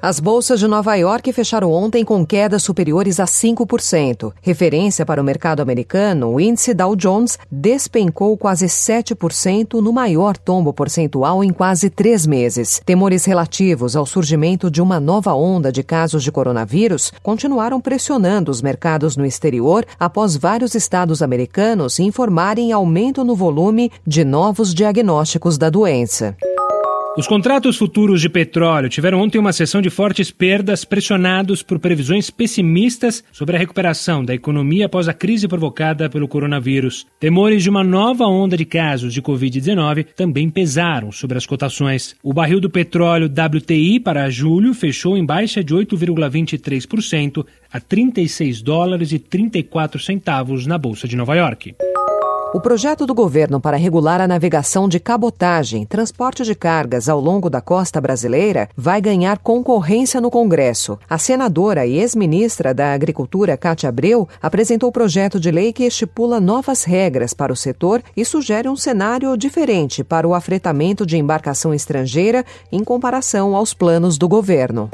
As bolsas de Nova York fecharam ontem com quedas superiores a 5%. Referência para o mercado americano, o índice Dow Jones despencou quase 7% no maior tombo percentual em quase três meses. Temores relativos ao surgimento de uma nova onda de casos de coronavírus continuaram pressionando os mercados no exterior após vários estados americanos informarem aumento no volume de novos diagnósticos da doença. Os contratos futuros de petróleo tiveram ontem uma sessão de fortes perdas, pressionados por previsões pessimistas sobre a recuperação da economia após a crise provocada pelo coronavírus. Temores de uma nova onda de casos de Covid-19 também pesaram sobre as cotações. O barril do petróleo WTI para julho fechou em baixa de 8,23% a 36 dólares e 34 centavos na Bolsa de Nova York. O projeto do governo para regular a navegação de cabotagem, transporte de cargas ao longo da costa brasileira, vai ganhar concorrência no Congresso. A senadora e ex-ministra da Agricultura, Cátia Abreu, apresentou o projeto de lei que estipula novas regras para o setor e sugere um cenário diferente para o afretamento de embarcação estrangeira em comparação aos planos do governo.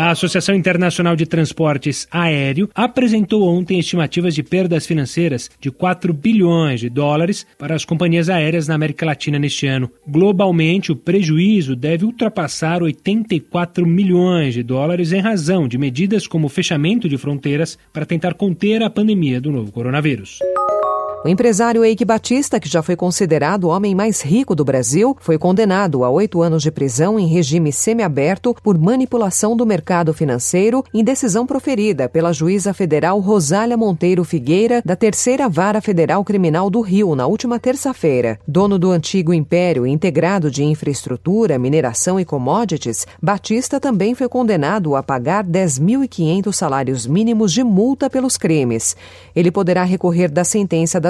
A Associação Internacional de Transportes Aéreo apresentou ontem estimativas de perdas financeiras de 4 bilhões de dólares para as companhias aéreas na América Latina neste ano. Globalmente, o prejuízo deve ultrapassar 84 milhões de dólares em razão de medidas como o fechamento de fronteiras para tentar conter a pandemia do novo coronavírus. O empresário Eike Batista, que já foi considerado o homem mais rico do Brasil, foi condenado a oito anos de prisão em regime semiaberto por manipulação do mercado financeiro em decisão proferida pela juíza federal Rosália Monteiro Figueira, da Terceira Vara Federal Criminal do Rio, na última terça-feira. Dono do antigo Império Integrado de Infraestrutura, Mineração e Commodities, Batista também foi condenado a pagar 10.500 salários mínimos de multa pelos crimes. Ele poderá recorrer da sentença da